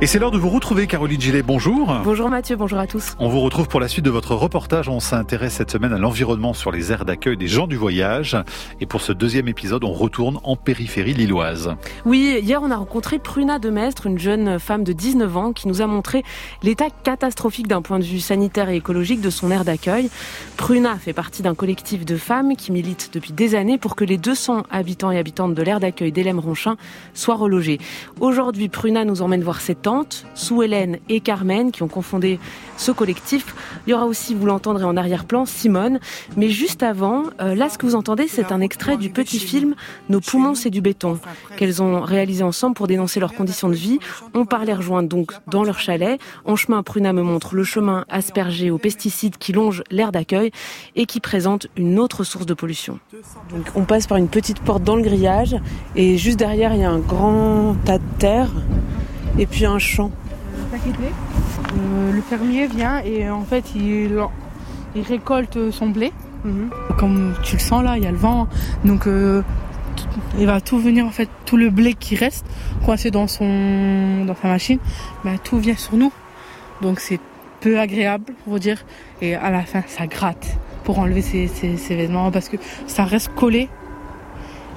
Et c'est l'heure de vous retrouver, Caroline Gillet. Bonjour. Bonjour Mathieu, bonjour à tous. On vous retrouve pour la suite de votre reportage. On s'intéresse cette semaine à l'environnement sur les aires d'accueil des gens du voyage. Et pour ce deuxième épisode, on retourne en périphérie lilloise. Oui, hier on a rencontré Pruna Demestre, une jeune femme de 19 ans qui nous a montré l'état catastrophique d'un point de vue sanitaire et écologique de son aire d'accueil. Pruna fait partie d'un collectif de femmes qui militent depuis des années pour que les 200 habitants et habitantes de l'aire d'accueil d'Hélène-Ronchin soient relogés. Aujourd'hui, Pruna nous emmène voir cette sous Hélène et Carmen, qui ont confondé ce collectif. Il y aura aussi, vous l'entendrez en arrière-plan, Simone. Mais juste avant, euh, là, ce que vous entendez, c'est un extrait du petit film Nos poumons, c'est du béton, qu'elles ont réalisé ensemble pour dénoncer leurs conditions de vie. On part les rejoindre donc dans leur chalet. En chemin, Pruna me montre le chemin aspergé aux pesticides qui longe l'air d'accueil et qui présente une autre source de pollution. Donc, on passe par une petite porte dans le grillage et juste derrière, il y a un grand tas de terre et puis un champ. Euh, le fermier vient et en fait il, il récolte son blé. Mhm. Comme tu le sens là, il y a le vent, donc euh, il va tout venir en fait, tout le blé qui reste coincé dans son dans sa machine, bah, tout vient sur nous. Donc c'est peu agréable, pour dire, et à la fin ça gratte pour enlever ces, ces vêtements parce que ça reste collé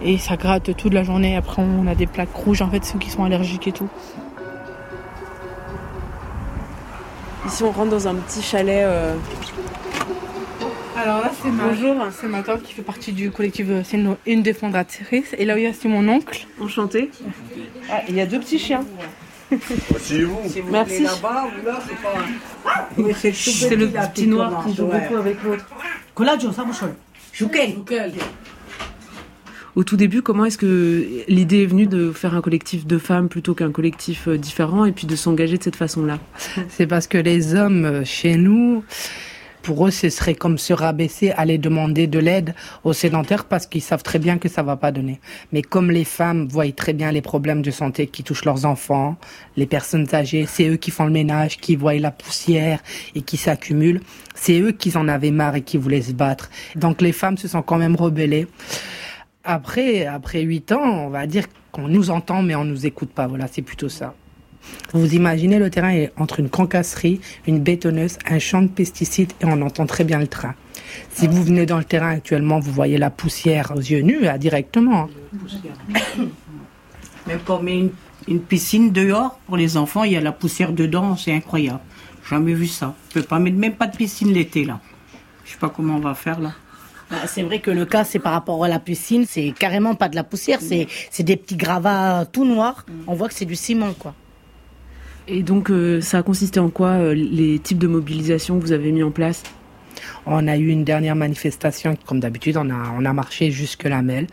et ça gratte toute la journée. Après on a des plaques rouges en fait, ceux qui sont allergiques et tout. Ici, on rentre dans un petit chalet. Euh. Alors là, c'est ma, Bonjour. c'est ma tante qui fait partie du collectif, euh, c'est une, des fondatrices. Et là, il y a c'est mon oncle. Enchanté. Ah, il y a deux petits chiens. C'est vous. Merci. c'est le petit noir qui joue beaucoup avec l'autre. Au tout début, comment est-ce que l'idée est venue de faire un collectif de femmes plutôt qu'un collectif euh, différent et puis de s'engager de cette façon-là? C'est parce que les hommes euh, chez nous, pour eux, ce serait comme se rabaisser, aller demander de l'aide aux sédentaires parce qu'ils savent très bien que ça va pas donner. Mais comme les femmes voient très bien les problèmes de santé qui touchent leurs enfants, les personnes âgées, c'est eux qui font le ménage, qui voient la poussière et qui s'accumulent. C'est eux qui en avaient marre et qui voulaient se battre. Donc les femmes se sont quand même rebellées. Après, après huit ans, on va dire qu'on nous entend, mais on nous écoute pas. Voilà, c'est plutôt ça. Vous imaginez le terrain est entre une concasserie, une bétonneuse, un champ de pesticides et on entend très bien le train. Si vous venez dans le terrain actuellement, vous voyez la poussière aux yeux nus, directement. Même quand on une, piscine dehors pour les enfants, il y a la poussière dedans, c'est incroyable. Jamais vu ça. On peut pas mettre même pas de piscine l'été là. Je sais pas comment on va faire là. Bah, c'est vrai que le cas, c'est par rapport à la piscine, c'est carrément pas de la poussière, c'est, des petits gravats tout noirs. On voit que c'est du ciment, quoi. Et donc, euh, ça a consisté en quoi euh, les types de mobilisation que vous avez mis en place? On a eu une dernière manifestation, comme d'habitude, on a, on a marché jusque la Melle.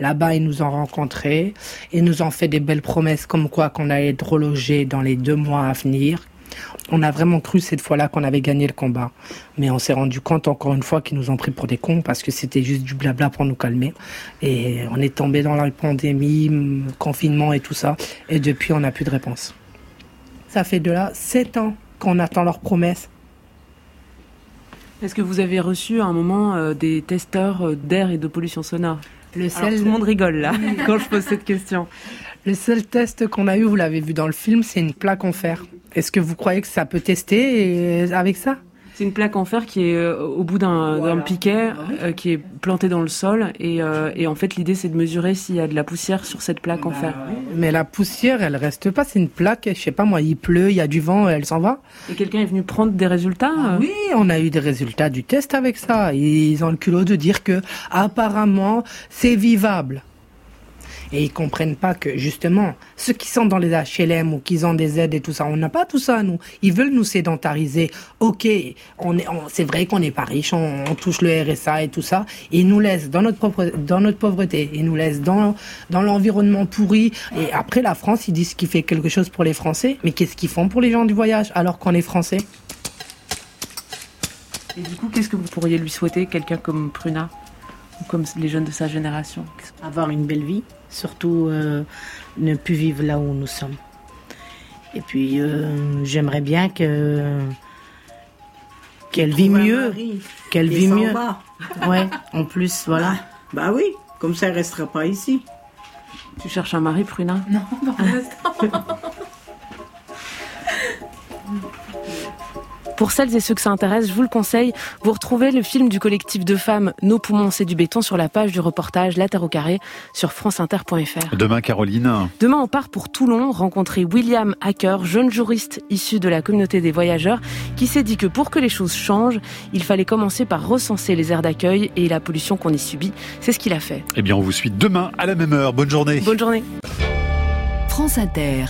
Là-bas, ils nous ont rencontrés et nous ont fait des belles promesses comme quoi qu'on allait être relogés dans les deux mois à venir, on a vraiment cru cette fois-là qu'on avait gagné le combat. Mais on s'est rendu compte encore une fois qu'ils nous ont pris pour des cons parce que c'était juste du blabla pour nous calmer. Et on est tombé dans la pandémie, confinement et tout ça. Et depuis, on n'a plus de réponse. Ça fait de là sept ans qu'on attend leurs promesses. Est-ce que vous avez reçu à un moment euh, des testeurs euh, d'air et de pollution sonore? Le seul... tout le monde rigole là quand je pose cette question. Le seul test qu'on a eu, vous l'avez vu dans le film, c'est une plaque en fer. Est-ce que vous croyez que ça peut tester avec ça? C'est une plaque en fer qui est euh, au bout d'un piquet euh, qui est planté dans le sol et, euh, et en fait l'idée c'est de mesurer s'il y a de la poussière sur cette plaque en bah fer. Mais la poussière elle reste pas, c'est une plaque, je sais pas moi, il pleut, il y a du vent, elle s'en va. Et quelqu'un est venu prendre des résultats ah Oui, on a eu des résultats du test avec ça. Ils ont le culot de dire que apparemment c'est vivable. Et ils comprennent pas que, justement, ceux qui sont dans les HLM ou qui ont des aides et tout ça, on n'a pas tout ça, nous. Ils veulent nous sédentariser. Ok, on est, c'est vrai qu'on n'est pas riche, on, touche le RSA et tout ça. Et ils nous laissent dans notre, propre, dans notre pauvreté. Ils nous laissent dans, dans l'environnement pourri. Et après, la France, ils disent qu'il fait quelque chose pour les Français. Mais qu'est-ce qu'ils font pour les gens du voyage alors qu'on est Français? Et du coup, qu'est-ce que vous pourriez lui souhaiter, quelqu'un comme Pruna? Comme les jeunes de sa génération Avoir une belle vie, surtout euh, ne plus vivre là où nous sommes. Et puis euh, j'aimerais bien que qu'elle vit mieux, qu'elle vit mieux. Ouais, en plus, voilà. Bah, bah, oui, comme ça elle restera pas ici. Tu cherches un mari, Pruna Non, pas pour l'instant. Pour celles et ceux que ça intéresse, je vous le conseille, vous retrouvez le film du collectif de femmes Nos poumons c'est du béton sur la page du reportage La Terre au carré sur franceinter.fr. Demain, Caroline. Demain, on part pour Toulon rencontrer William Hacker, jeune juriste issu de la communauté des voyageurs, qui s'est dit que pour que les choses changent, il fallait commencer par recenser les aires d'accueil et la pollution qu'on y subit. C'est ce qu'il a fait. Eh bien, on vous suit demain à la même heure. Bonne journée. Bonne journée. France Inter.